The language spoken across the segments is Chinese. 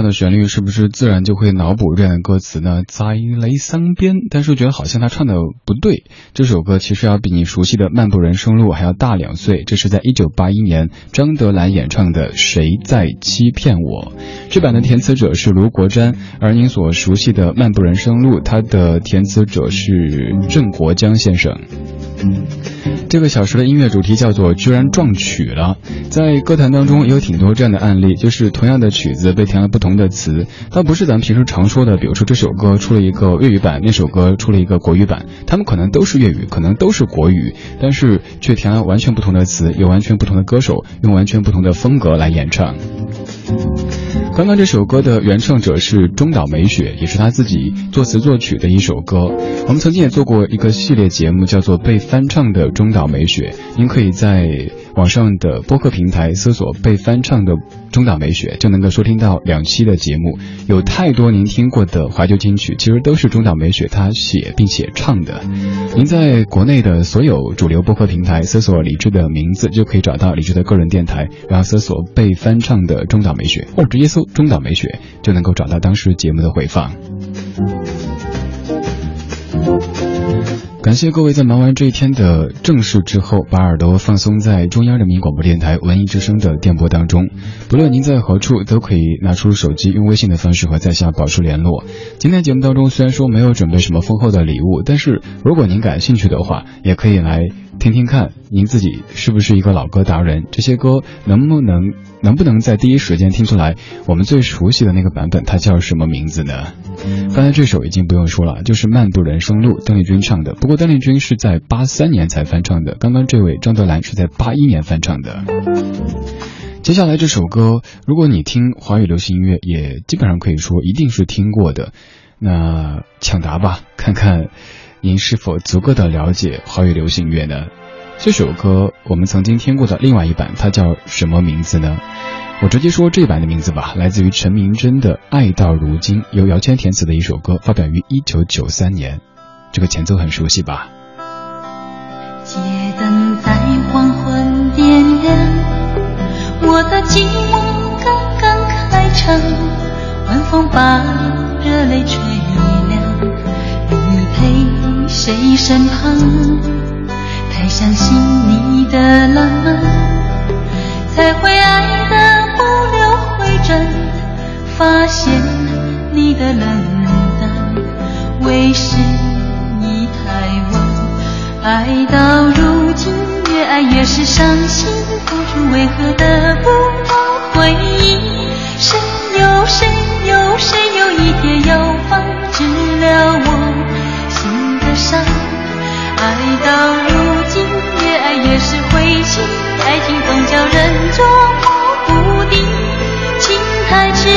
样的旋律，是不是自然就会脑补这样的歌词呢？在雷桑边，但是我觉得好像他唱的不对。这首歌其实要比你熟悉的《漫步人生路》还要大两岁。这是在一九八一年张德兰演唱的《谁在欺骗我》。这版的填词者是卢国詹，而您所熟悉的《漫步人生路》，它的填词者是郑国江先生。这个小时的音乐主题叫做“居然撞曲了”。在歌坛当中也有挺多这样的案例，就是同样的曲子被填了不同的词，倒不是咱们平时常说的，比如说这首歌出了一个粤语版，那首歌出了一个国语版，他们可能都是粤语，可能都是国语，但是却填了完全不同的词，有完全不同的歌手用完全不同的风格来演唱。刚刚这首歌的原唱者是中岛美雪，也是她自己作词作曲的一首歌。我们曾经也做过一个系列节目，叫做《被翻唱的中岛美雪》，您可以在。网上的播客平台搜索被翻唱的中岛美雪，就能够收听到两期的节目。有太多您听过的怀旧金曲，其实都是中岛美雪她写并且唱的。您在国内的所有主流播客平台搜索李志的名字，就可以找到李志的个人电台，然后搜索被翻唱的中岛美雪，或者直接搜中岛美雪，就能够找到当时节目的回放。感谢各位在忙完这一天的正事之后，把耳朵放松在中央人民广播电台文艺之声的电波当中。不论您在何处，都可以拿出手机，用微信的方式和在下保持联络。今天节目当中虽然说没有准备什么丰厚的礼物，但是如果您感兴趣的话，也可以来。听听看，您自己是不是一个老歌达人？这些歌能不能能不能在第一时间听出来？我们最熟悉的那个版本，它叫什么名字呢？刚才这首已经不用说了，就是《漫步人生路》，邓丽君唱的。不过邓丽君是在八三年才翻唱的，刚刚这位张德兰是在八一年翻唱的。接下来这首歌，如果你听华语流行音乐，也基本上可以说一定是听过的。那抢答吧，看看。您是否足够的了解华语流行乐呢？这首歌我们曾经听过的另外一版，它叫什么名字呢？我直接说这版的名字吧，来自于陈明真的《爱到如今》，由姚谦填词的一首歌，发表于一九九三年。这个前奏很熟悉吧？街灯在黄昏点亮，我的寂寞刚刚开场，晚风把热泪吹，谁身旁？太相信你的浪漫，才会爱的不留回转。发现你的冷淡，为时已太晚。爱到如今，越爱越是伤心，付出为何得不到回应？谁又谁又谁有一天要放弃了我？伤，爱到如今，越爱越是灰心，爱情总叫人捉摸不定，情太痴，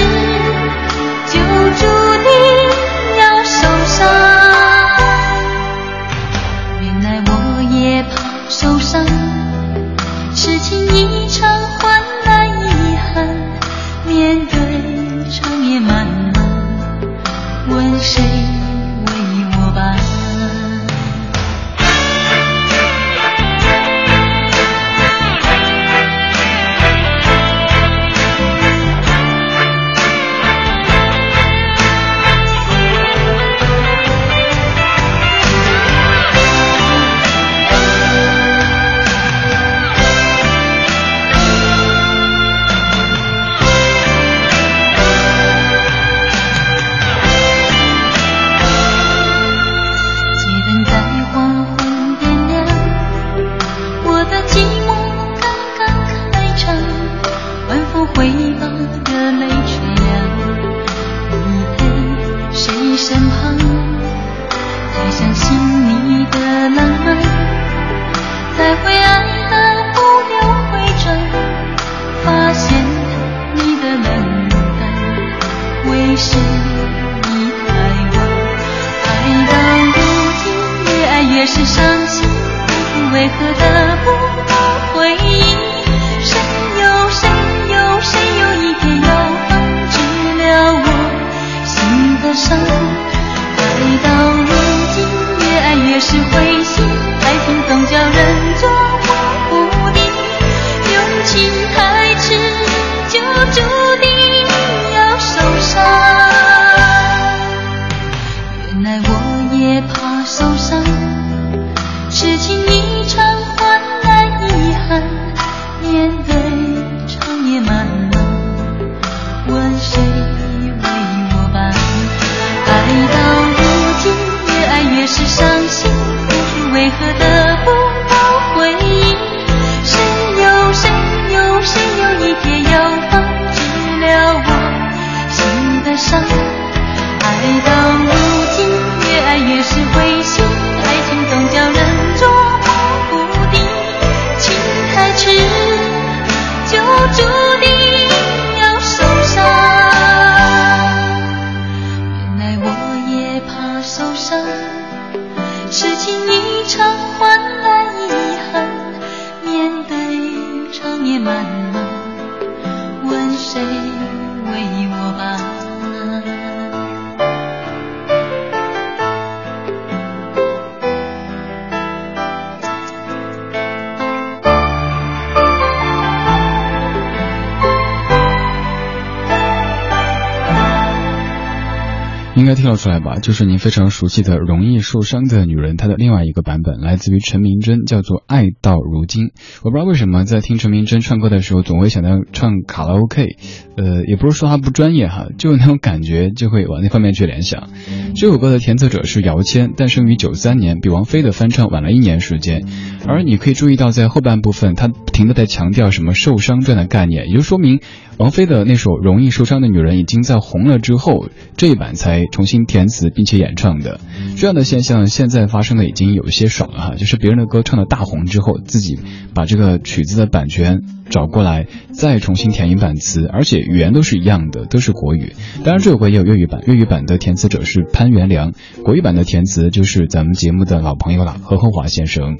出来吧？就是您非常熟悉的《容易受伤的女人》，它的另外一个版本来自于陈明真，叫做《爱到如今》。我不知道为什么在听陈明真唱歌的时候，总会想到唱卡拉 OK。呃，也不是说他不专业哈，就那种感觉就会往那方面去联想。这首歌的填词者是姚谦，诞生于九三年，比王菲的翻唱晚了一年时间。而你可以注意到，在后半部分，他不停的在强调什么受伤这样的概念，也就说明王菲的那首《容易受伤的女人》已经在红了之后，这一版才重新填词并且演唱的。这样的现象现在发生的已经有一些少了哈，就是别人的歌唱的大红之后，自己把这个曲子的版权找过来，再重新填一版词，而且语言都是一样的，都是国语。当然这首歌也有粤语版，粤语版的填词者是潘元良，国语版的填词就是咱们节目的老朋友了，何厚华先生。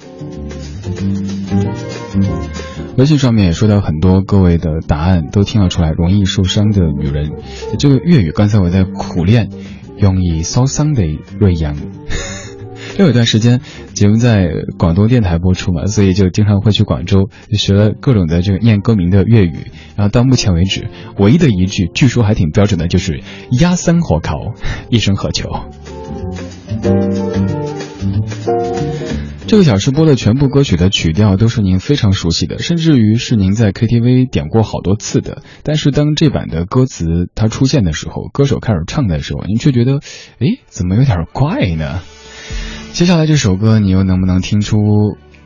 微信上面也收到很多各位的答案，都听了出来，容易受伤的女人，这个粤语刚才我在苦练，容易受伤的瑞阳。有一段时间节目在广东电台播出嘛，所以就经常会去广州就学了各种的这个念歌名的粤语，然后到目前为止，唯一的一句据说还挺标准的，就是“压三火烤，一生何求”。这个小时播的全部歌曲的曲调都是您非常熟悉的，甚至于是您在 KTV 点过好多次的。但是当这版的歌词它出现的时候，歌手开始唱的时候，您却觉得，哎，怎么有点怪呢？接下来这首歌，你又能不能听出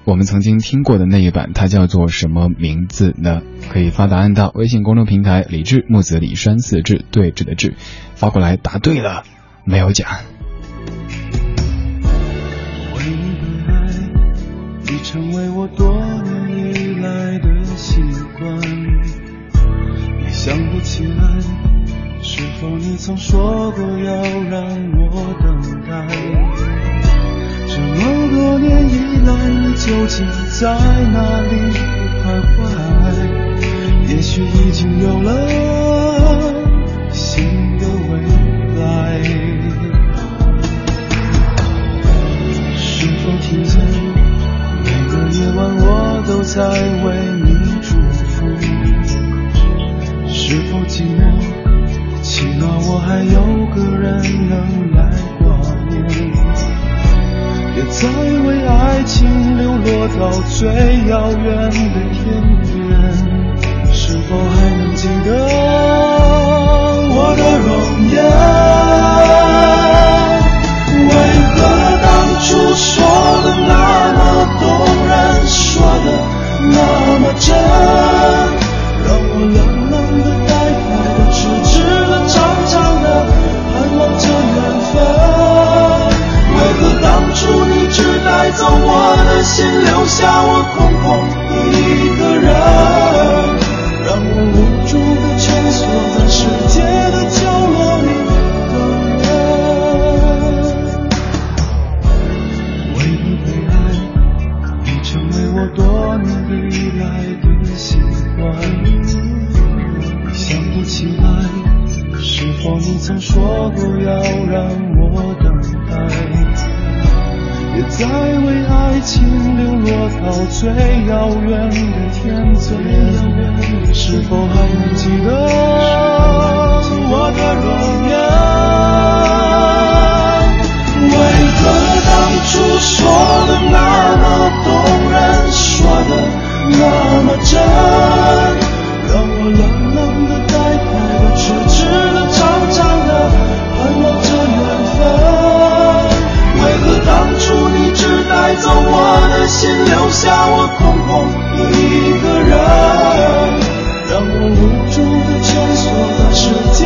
我们曾经听过的那一版？它叫做什么名字呢？可以发答案到微信公众平台“李志木子李山四志对峙的志”，发过来答对了没有奖。已成为我多年以来的习惯。也想不起来，是否你曾说过要让我等待？这么多年以来，你究竟在哪里徘徊？也许已经有了在为你祝福。是否寂寞？起码我还有个人能来挂念。别再为爱情流落到最遥远的天边。是否还能记得我的容颜？为何当初说的那？那么真，让我冷冷的、呆呆的、痴痴的、长长的盼望着缘分。为何当初你只带走我的心，留下我空空的一个人，让我无你曾说过要让我等待？别再为爱情流落到最遥远的天边，是否还能记得我的容颜？为何当初说的那么动人？说的那么真，让我冷心，留下我空空一个人，让我无助的蜷缩在世界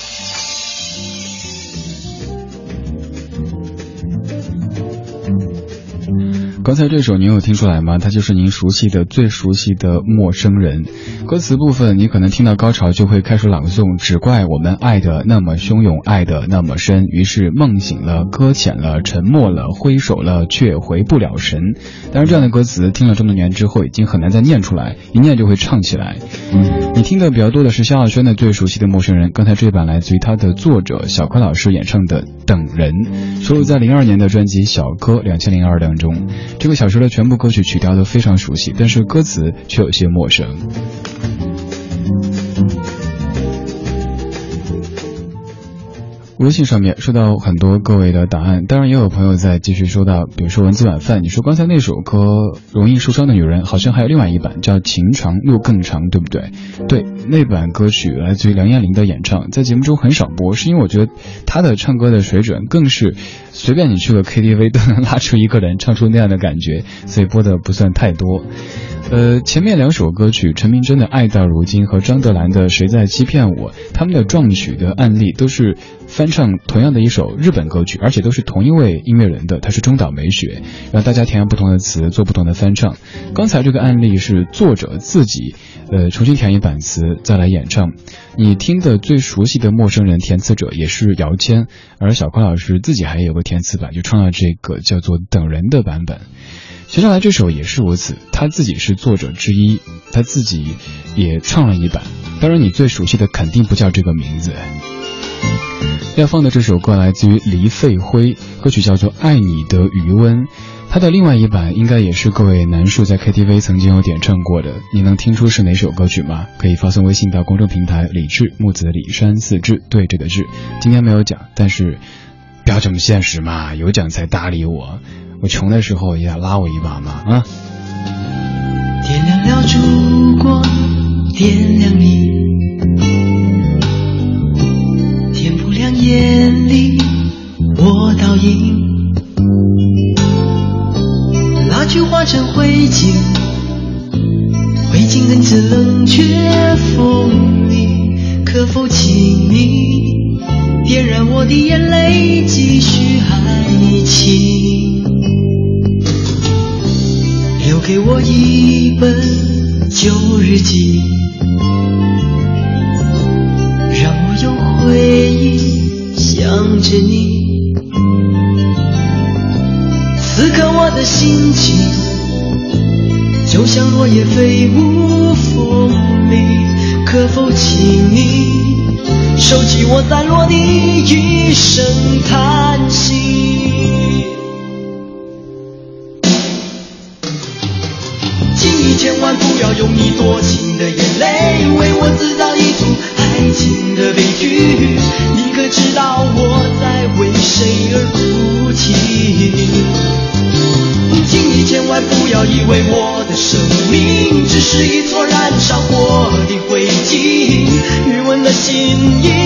刚才这首您有听出来吗？它就是您熟悉的、最熟悉的《陌生人》。歌词部分，你可能听到高潮就会开始朗诵：“只怪我们爱的那么汹涌，爱的那么深，于是梦醒了，搁浅了，沉默了，挥手了，却回不了神。”当然，这样的歌词听了这么多年之后，已经很难再念出来，一念就会唱起来。你听的比较多的是萧亚轩的最熟悉的《陌生人》，刚才这一版来自于他的作者小柯老师演唱的《等人》，收录在零二年的专辑《小柯两千零二》当中。这个小说的全部歌曲曲调都非常熟悉，但是歌词却有些陌生。微信上面收到很多各位的答案，当然也有朋友在继续收到，比如说文字晚饭，你说刚才那首歌《容易受伤的女人》，好像还有另外一版叫《情长路更长》，对不对？对，那版歌曲来自于梁艳玲的演唱，在节目中很少播，是因为我觉得她的唱歌的水准更是随便你去个 KTV 都能拉出一个人唱出那样的感觉，所以播的不算太多。呃，前面两首歌曲，陈明真的《爱到如今》和张德兰的《谁在欺骗我》，他们的撞曲的案例都是翻唱同样的一首日本歌曲，而且都是同一位音乐人的，他是中岛美雪，让大家填上不同的词，做不同的翻唱。刚才这个案例是作者自己，呃，重新填一版词再来演唱。你听的最熟悉的《陌生人》，填词者也是姚谦，而小柯老师自己还有个填词版，就唱了这个叫做《等人》的版本。接下来这首也是如此，他自己是作者之一，他自己也唱了一版。当然，你最熟悉的肯定不叫这个名字。要放的这首歌来自于黎费辉，歌曲叫做《爱你的余温》。他的另外一版应该也是各位男士在 KTV 曾经有点唱过的，你能听出是哪首歌曲吗？可以发送微信到公众平台“李志木子李山四志对这个志”。今天没有奖，但是不要这么现实嘛，有奖才搭理我。我穷的时候也要拉我一把嘛啊！点亮了烛光，点亮你，天不亮眼里我倒影，蜡炬化成灰烬，灰烬更似冷却风里，可否请你点燃我的眼泪，继续爱情？留给我一本旧日记，让我有回忆想着你。此刻我的心情，就像落叶飞舞风里，可否请你收起我散落的一声叹息？为我的生命只是一撮燃烧过的灰烬，余温的心意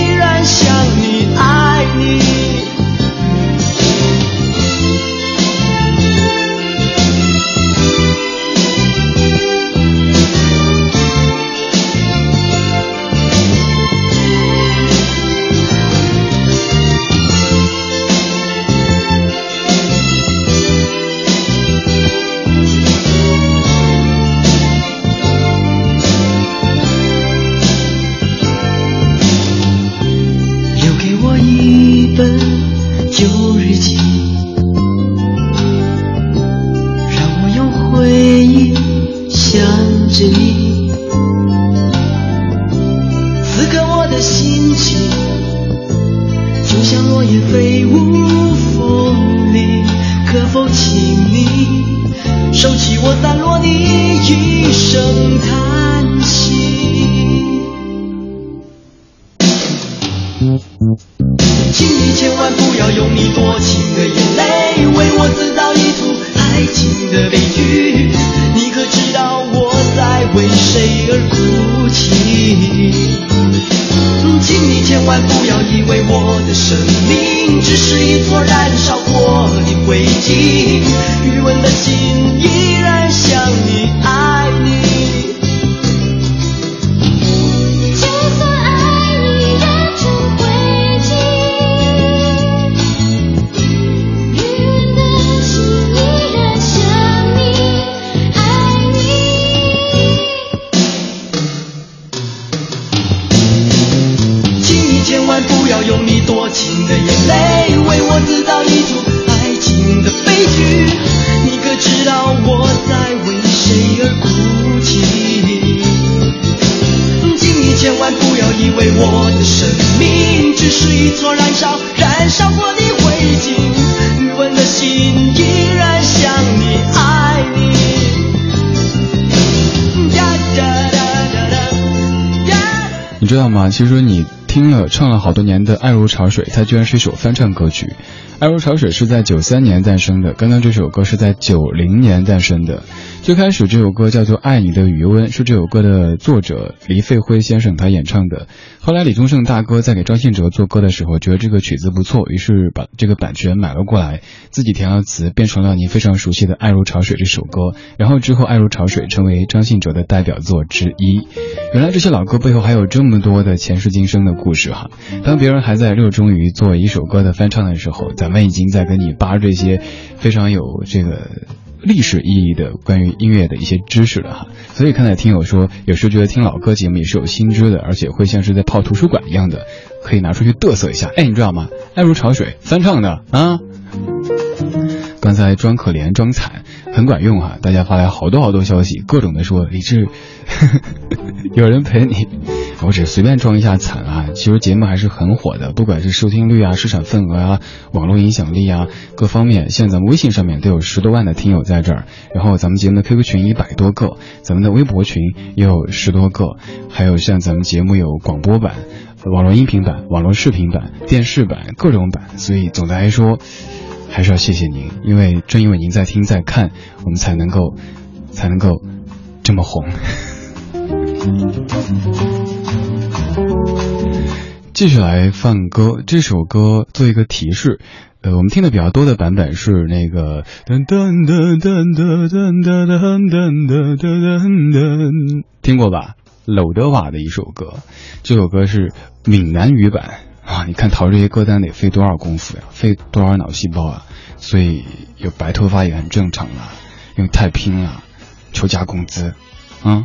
落叶飞舞风里，可否请你收起我散落你一声叹息？请你千万不要用你多情的眼泪为我制造一出爱情的悲剧。你可知道我在为谁而哭泣？千万不要以为我的生命只是一撮燃烧过的灰烬，余温的心依然想你，爱。知道吗？其实你听了唱了好多年的《爱如潮水》，它居然是一首翻唱歌曲。《爱如潮水》是在九三年诞生的，刚刚这首歌是在九零年诞生的。最开始这首歌叫做《爱你的余温》，是这首歌的作者黎费辉先生他演唱的。后来李宗盛大哥在给张信哲做歌的时候，觉得这个曲子不错，于是把这个版权买了过来，自己填了词，变成了你非常熟悉的《爱如潮水》这首歌。然后之后，《爱如潮水》成为张信哲的代表作之一。原来这些老歌背后还有这么多的前世今生的故事哈。当别人还在热衷于做一首歌的翻唱的时候，在咱们已经在跟你扒这些非常有这个历史意义的关于音乐的一些知识了哈。所以看来听友说，有时候觉得听老歌节目也是有新知的，而且会像是在泡图书馆一样的，可以拿出去嘚瑟一下。哎，你知道吗？爱如潮水翻唱的啊。刚才装可怜装惨很管用哈、大家发来好多好多消息，各种的说李志，有人陪你，我只随便装一下惨啊。其实节目还是很火的，不管是收听率啊、市场份额啊、网络影响力啊各方面，现在咱们微信上面都有十多万的听友在这儿，然后咱们节目的 QQ 群一百多个，咱们的微博群也有十多个，还有像咱们节目有广播版。网络音频版、网络视频版、电视版各种版，所以总的来说，还是要谢谢您，因为正因为您在听在看，我们才能够才能够这么红。继续来放歌，这首歌做一个提示，呃，我们听的比较多的版本是那个噔噔噔噔噔噔噔噔噔噔噔噔，听过吧？娄德瓦的一首歌，这首歌是闽南语版啊！你看淘这些歌单得费多少功夫呀，费多少脑细胞啊！所以有白头发也很正常啦，因为太拼了，求加工资啊！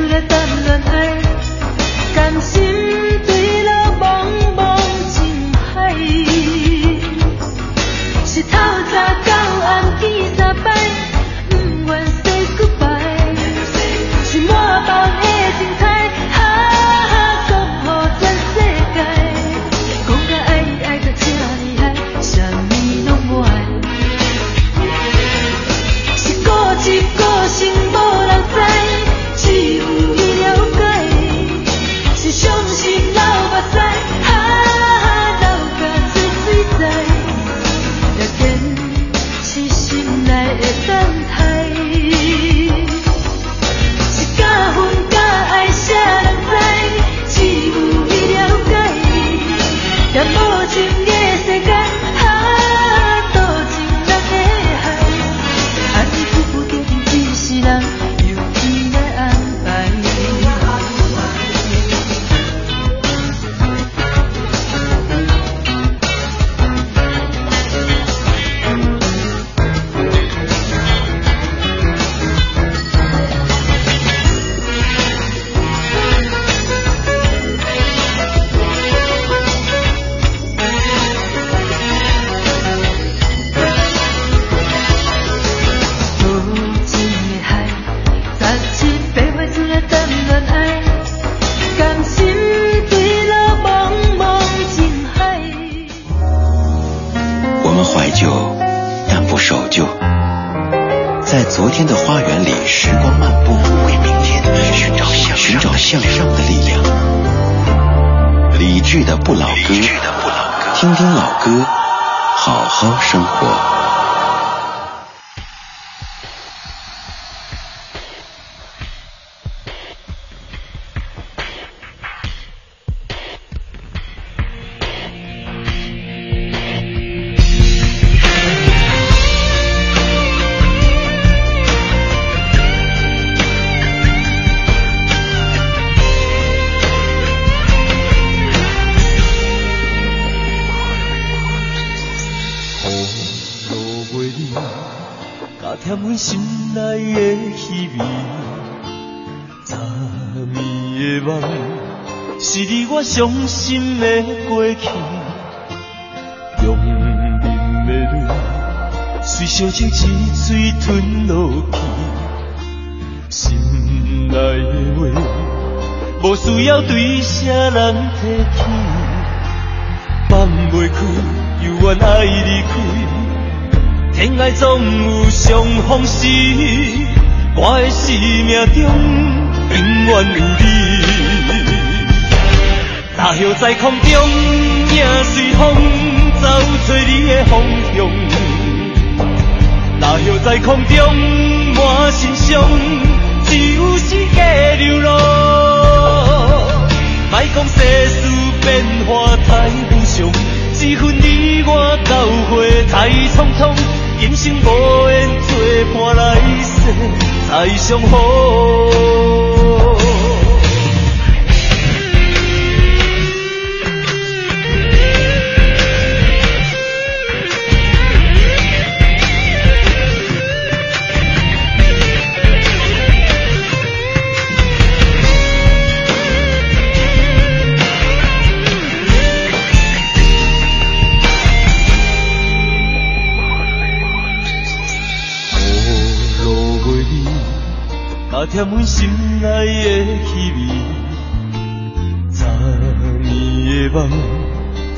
出来谈恋爱，甘心梦，是你我伤心的过去，用忍的泪，随烧酒一嘴吞落去。心内的话，无需要对谁人提起，放袂开，犹原爱离开。天涯总有相逢时，我的生命中永远有你。大叶在空中，影随风走，找你的方向。大叶在空中，满心伤，只有世界流浪。莫讲世事变化太无常，一份你我交会太匆匆。今生无缘做伴，来世再相逢。阮心内的气味，昨年的梦，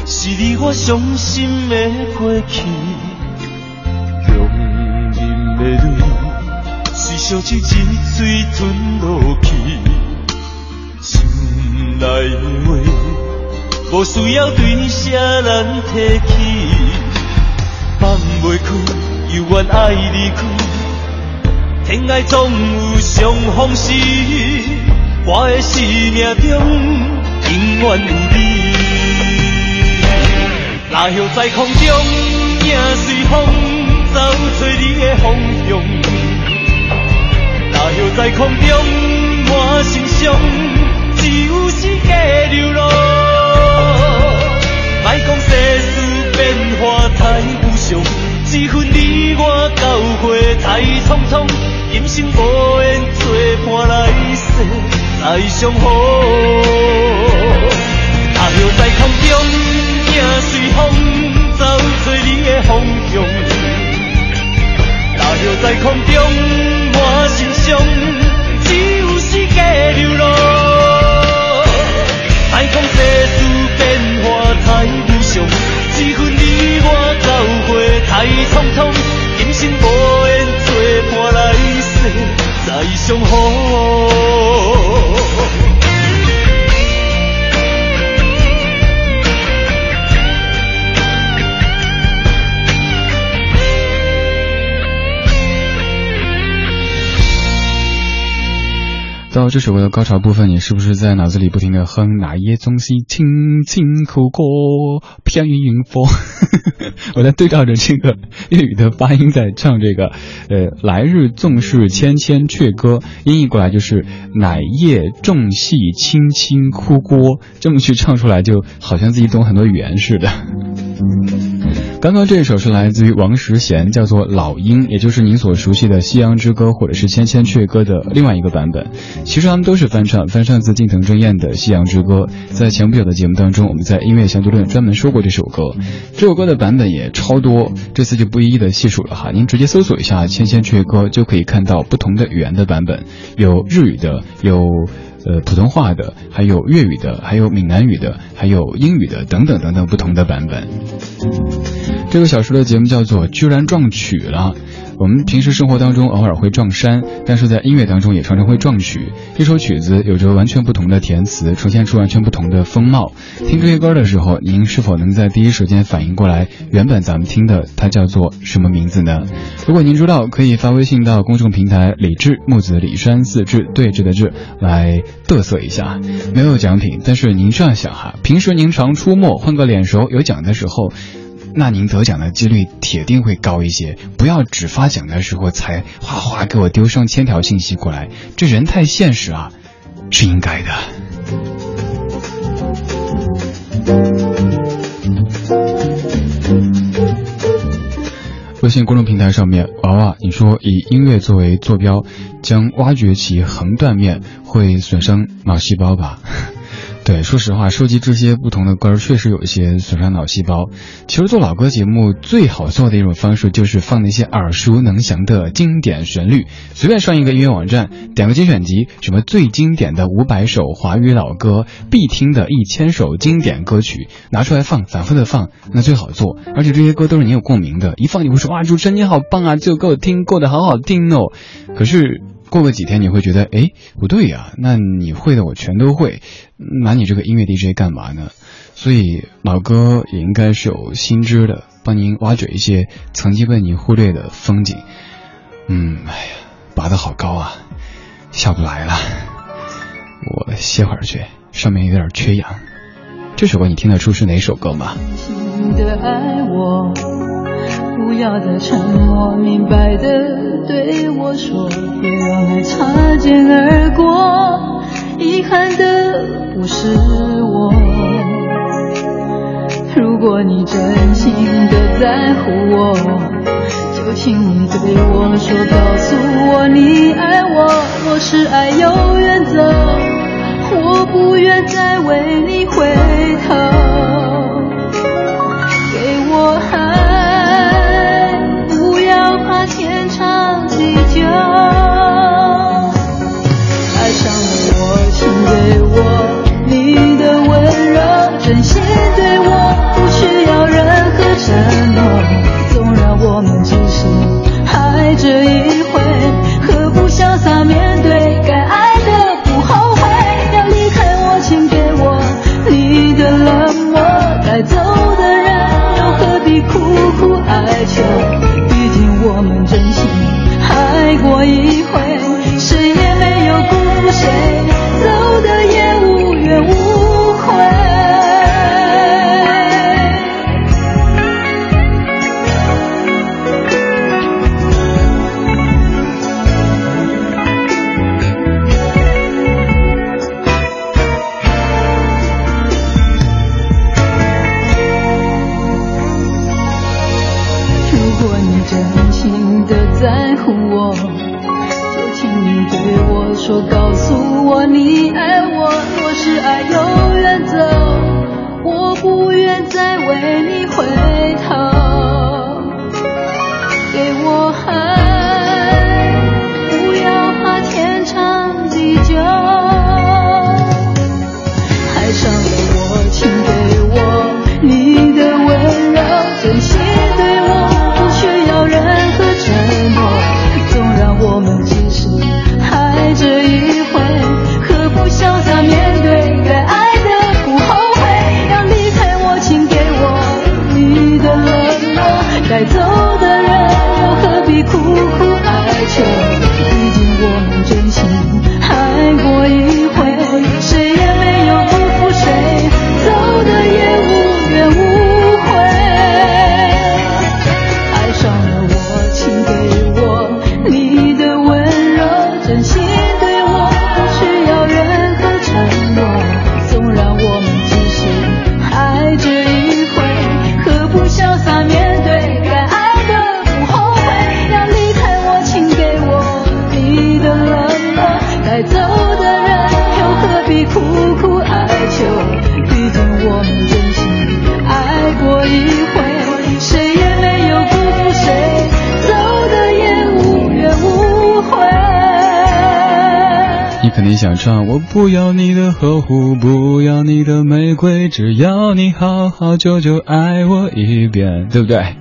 是你我伤心的过去。强忍的泪，随烧酒一嘴吞落去。心内的话，无需要对谁人提起，放袂开，犹原爱离开。恋爱总有相逢时，我的生命中永远有你。那叶在空中，影随风走，出你的方向。那叶在空中，满心伤，只有世界流浪。莫讲世事变化太无常，一份你我交会太匆匆。今生无缘做伴，来世再相逢。大叶在空中，影随风走，找你的方向。大叶在空中，满心伤，只有世界流浪。莫讲世事变化太无常，一份你我交会太匆匆。今生无再相到这首歌的高潮部分，你是不是在脑子里不停的哼那夜总是轻轻口过偏云云风？我在对照着这个粤语的发音在唱这个，呃，来日纵是千千阙歌，音译过来就是乃夜众戏轻轻哭过，这么去唱出来，就好像自己懂很多语言似的。刚刚这一首是来自于王石贤，叫做《老鹰》，也就是您所熟悉的《夕阳之歌》或者是《千千阙歌》的另外一个版本。其实他们都是翻唱，翻唱自近藤真彦的《夕阳之歌》。在前不久的节目当中，我们在音乐相对论专门说过这首歌。这首歌的版本也超多，这次就不一一的细数了哈。您直接搜索一下《千千阙歌》，就可以看到不同的语言的版本，有日语的，有。呃，普通话的，还有粤语的，还有闽南语的，还有英语的，等等等等不同的版本。这个小说的节目叫做《居然撞曲了》。我们平时生活当中偶尔会撞衫，但是在音乐当中也常常会撞曲。一首曲子有着完全不同的填词，呈现出完全不同的风貌。听这些歌的时候，您是否能在第一时间反应过来，原本咱们听的它叫做什么名字呢？如果您知道，可以发微信到公众平台“李志木子李山四志对峙的志”来嘚瑟一下。没有奖品，但是您这样想哈，平时您常出没，换个脸熟，有奖的时候。那您得奖的几率铁定会高一些，不要只发奖的时候才哗哗给我丢上千条信息过来，这人太现实啊，是应该的。微信公众平台上面，娃娃，你说以音乐作为坐标，将挖掘其横断面会损伤脑细胞吧？对，说实话，收集这些不同的歌确实有一些损伤脑细胞。其实做老歌节目最好做的一种方式就是放那些耳熟能详的经典旋律，随便上一个音乐网站，点个精选集，什么最经典的五百首华语老歌，必听的一千首经典歌曲，拿出来放，反复的放，那最好做。而且这些歌都是你有共鸣的，一放你会说哇，主持人你好棒啊，就给我听过的好好听哦。可是。过个几天你会觉得，哎，不对呀，那你会的我全都会，拿你这个音乐 DJ 干嘛呢？所以老歌也应该是有新知的，帮您挖掘一些曾经被你忽略的风景。嗯，哎呀，拔得好高啊，下不来了，我歇会儿去，上面有点缺氧。这首歌你听得出是哪首歌吗？的爱我不要再沉默，明白的对我说，别让爱擦肩而过。遗憾的不是我。如果你真心的在乎我，就请你对我说，告诉我你爱我。若是爱有原则，我不愿再为你回头。给我你的温柔，真心对我，不需要任何承诺。纵然我们只是爱这一想唱，我不要你的呵护，不要你的玫瑰，只要你好好久久爱我一遍，对不对？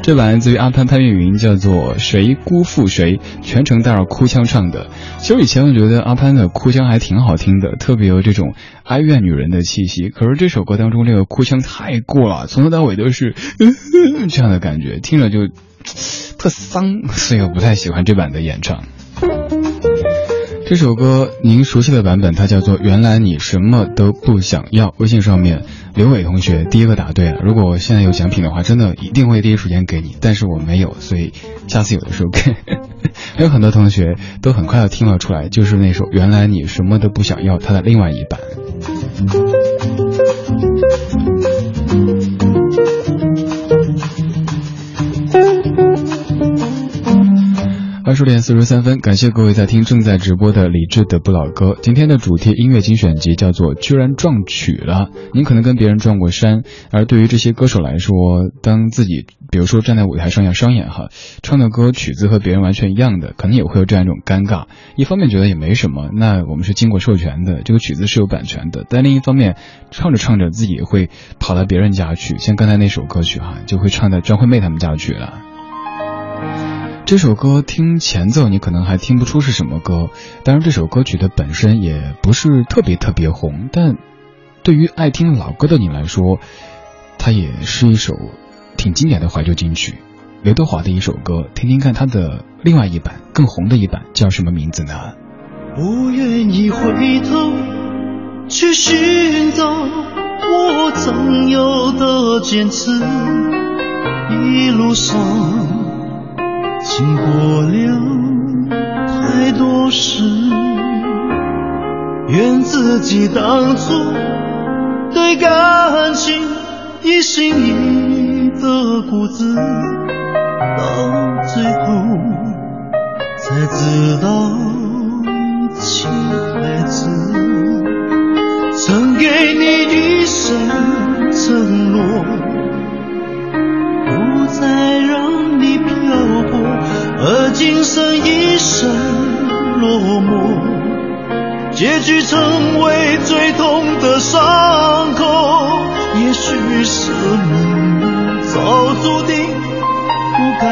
这版来自于阿潘潘粤云，叫做《谁辜负谁》，全程带着哭腔唱的。其实以前我觉得阿潘的哭腔还挺好听的，特别有这种哀怨女人的气息。可是这首歌当中这个哭腔太过了，从头到尾都是这样的感觉，听着就特丧，所以我不太喜欢这版的演唱。这首歌您熟悉的版本，它叫做《原来你什么都不想要》。微信上面刘伟同学第一个答对了。如果我现在有奖品的话，真的一定会第一时间给你。但是我没有，所以下次有的时候给。还 有很多同学都很快要听了出来，就是那首《原来你什么都不想要》它的另外一版。二十点四十三分，感谢各位在听正在直播的李志的不老歌。今天的主题音乐精选集叫做《居然撞曲了》。您可能跟别人撞过衫，而对于这些歌手来说，当自己比如说站在舞台上要商演哈，唱的歌曲子和别人完全一样的，可能也会有这样一种尴尬。一方面觉得也没什么，那我们是经过授权的，这个曲子是有版权的。但另一方面，唱着唱着自己会跑到别人家去，像刚才那首歌曲哈，就会唱到张惠妹他们家去了。这首歌听前奏，你可能还听不出是什么歌。当然，这首歌曲的本身也不是特别特别红，但对于爱听老歌的你来说，它也是一首挺经典的怀旧金曲。刘德华的一首歌，听听看他的另外一版更红的一版叫什么名字呢？不愿意回头去寻找我曾有的坚持，一路上。经过了太多事，愿自己当初对感情一心一意的固执，到最后才知道情孩子曾给你一生承诺，不再让。而今生一生落寞，结局成为最痛的伤口。也许是命运早注定，不该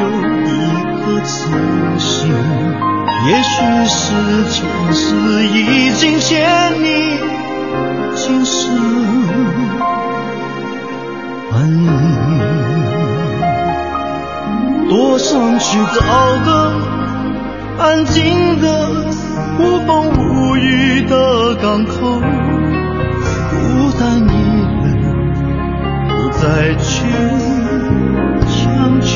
有一颗痴心。也许是前世已经欠你今生还你。我想去找个安静的、无风无雨的港口，孤单一人，不再去强求，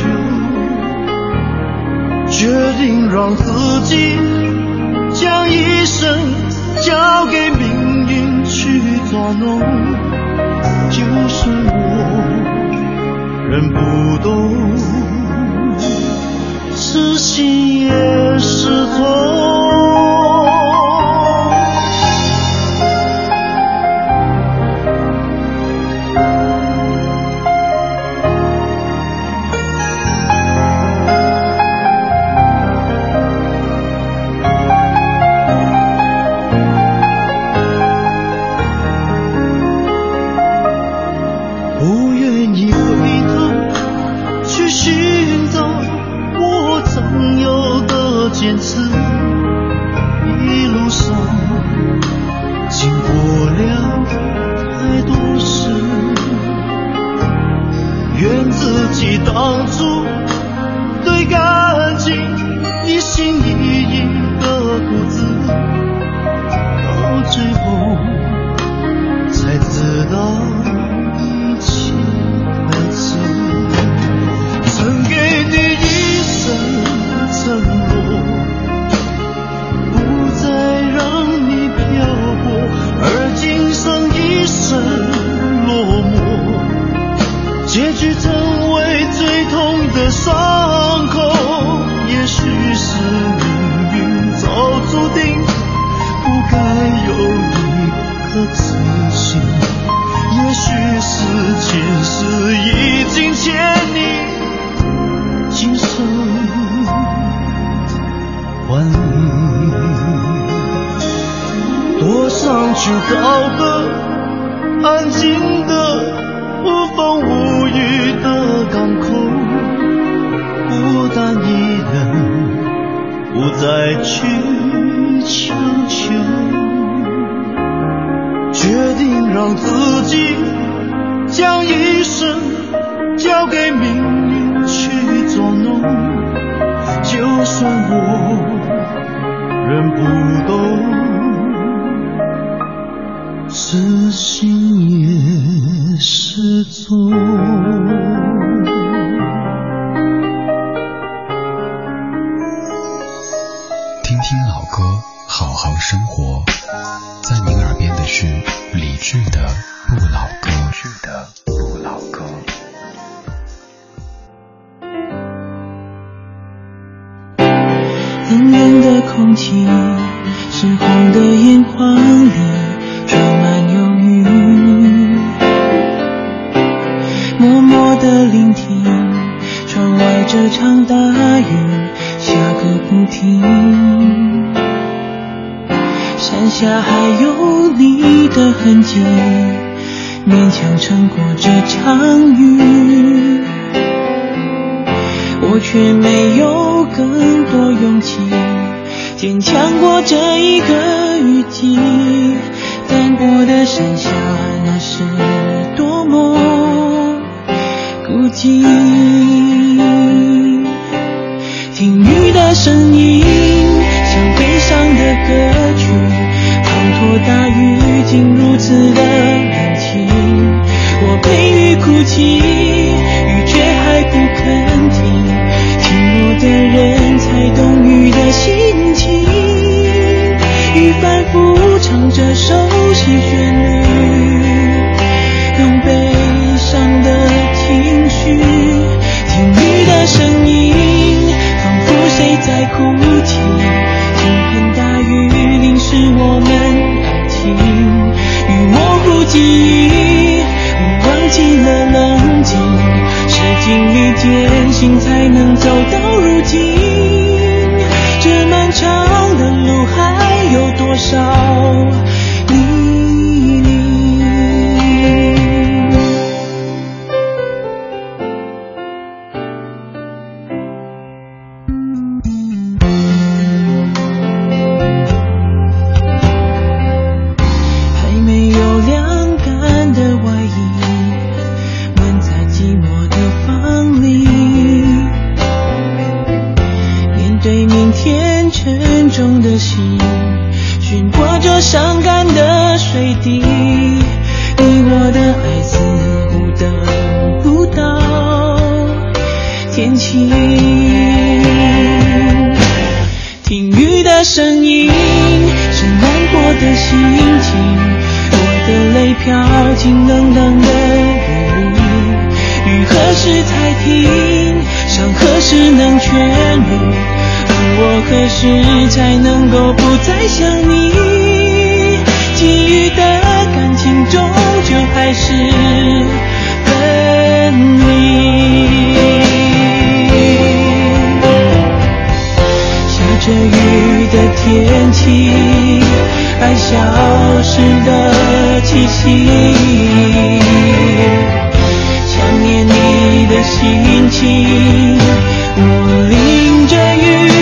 决定让自己将一生交给命运去捉弄，就是我人不懂。痴心也是痛。是找个安静的无风无雨的港口。孤单一人，不再去强求，决定让自己将一生交给命运去捉弄，就算我仍不懂。自信也是错。勉强撑过这场雨，我却没有更多勇气，坚强过这一个雨季。斑驳的山下，那是多么孤寂。听雨的声音，像悲伤的歌曲，滂沱大雨竟如此的冷清。我陪雨哭泣，雨却还不肯停。寂寞的人才懂雨的心情，雨反复唱着首。忆，我忘记了冷静，是经历艰辛才能走到如今。何时才能够不再想你？给予的感情终究还是分离。下着雨的天气爱消失的气息。想念你的心情我淋着雨。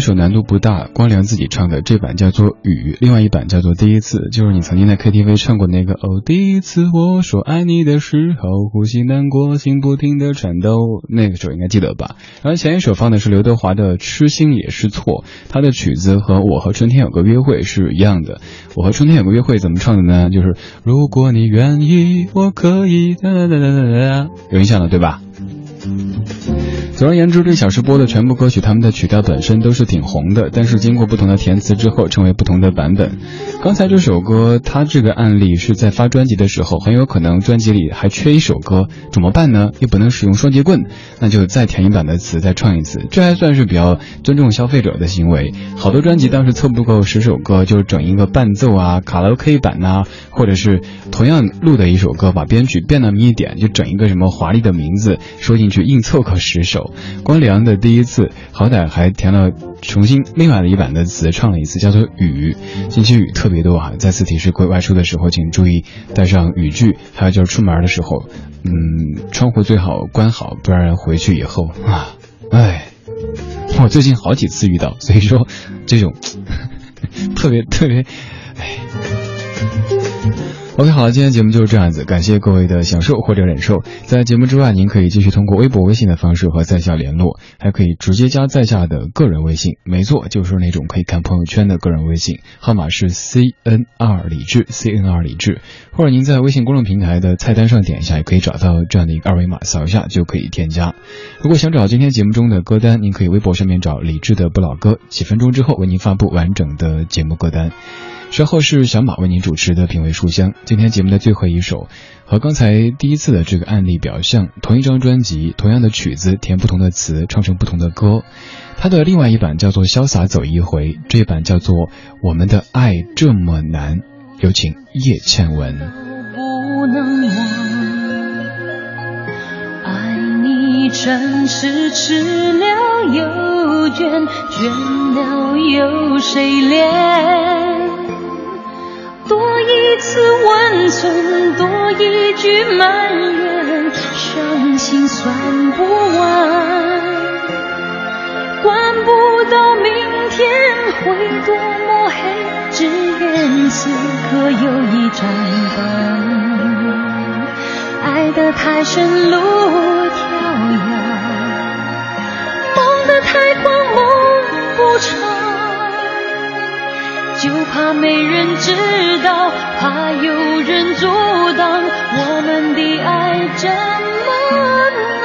首难度不大，光良自己唱的这版叫做《雨》，另外一版叫做《第一次》，就是你曾经在 KTV 唱过那个哦，第一次我说爱你的时候，呼吸难过，心不停的颤抖，那个时候应该记得吧？然后前一首放的是刘德华的《痴心也是错》，他的曲子和我和春天有个约会是一样的。我和春天有个约会怎么唱的呢？就是如果你愿意，我可以哒哒哒哒哒哒，有印象了对吧？总而言之，这小时播的全部歌曲，他们的曲调本身都是挺红的，但是经过不同的填词之后，成为不同的版本。刚才这首歌，它这个案例是在发专辑的时候，很有可能专辑里还缺一首歌，怎么办呢？又不能使用双截棍，那就再填一版的词，再唱一次，这还算是比较尊重消费者的行为。好多专辑当时凑不够十首歌，就整一个伴奏啊、卡拉 OK 版呐，或者是同样录的一首歌，把编曲变那么一点，就整一个什么华丽的名字说进去，硬凑合十首。光良的第一次，好歹还填了重新另外的一版的词，唱了一次，叫做雨。近期雨特别多啊！再次提示各位外出的时候，请注意带上雨具，还有就是出门的时候，嗯，窗户最好关好，不然回去以后啊，哎，我最近好几次遇到，所以说这种 特别特别，哎。OK，好了，今天节目就是这样子，感谢各位的享受或者忍受。在节目之外，您可以继续通过微博、微信的方式和在下联络，还可以直接加在下的个人微信，没错，就是那种可以看朋友圈的个人微信，号码是 C N R 李智，C N R 李智。或者您在微信公众平台的菜单上点一下，也可以找到这样的一个二维码，扫一下就可以添加。如果想找今天节目中的歌单，您可以微博上面找李智的不老歌，几分钟之后为您发布完整的节目歌单。稍后是小马为您主持的品味书香。今天节目的最后一首，和刚才第一次的这个案例表象，同一张专辑，同样的曲子，填不同的词，唱成不同的歌。它的另外一版叫做《潇洒走一回》，这一版叫做《我们的爱这么难》。有请叶倩文。不能忘，爱你真是吃了又倦，倦了又谁怜？多一次温存，多一句埋怨，伤心算不完。管不到明天会多么黑，只愿此刻有一盏灯。爱得太深，路迢遥；梦得太狂，梦不长。就怕没人知道，怕有人阻挡我们的爱这么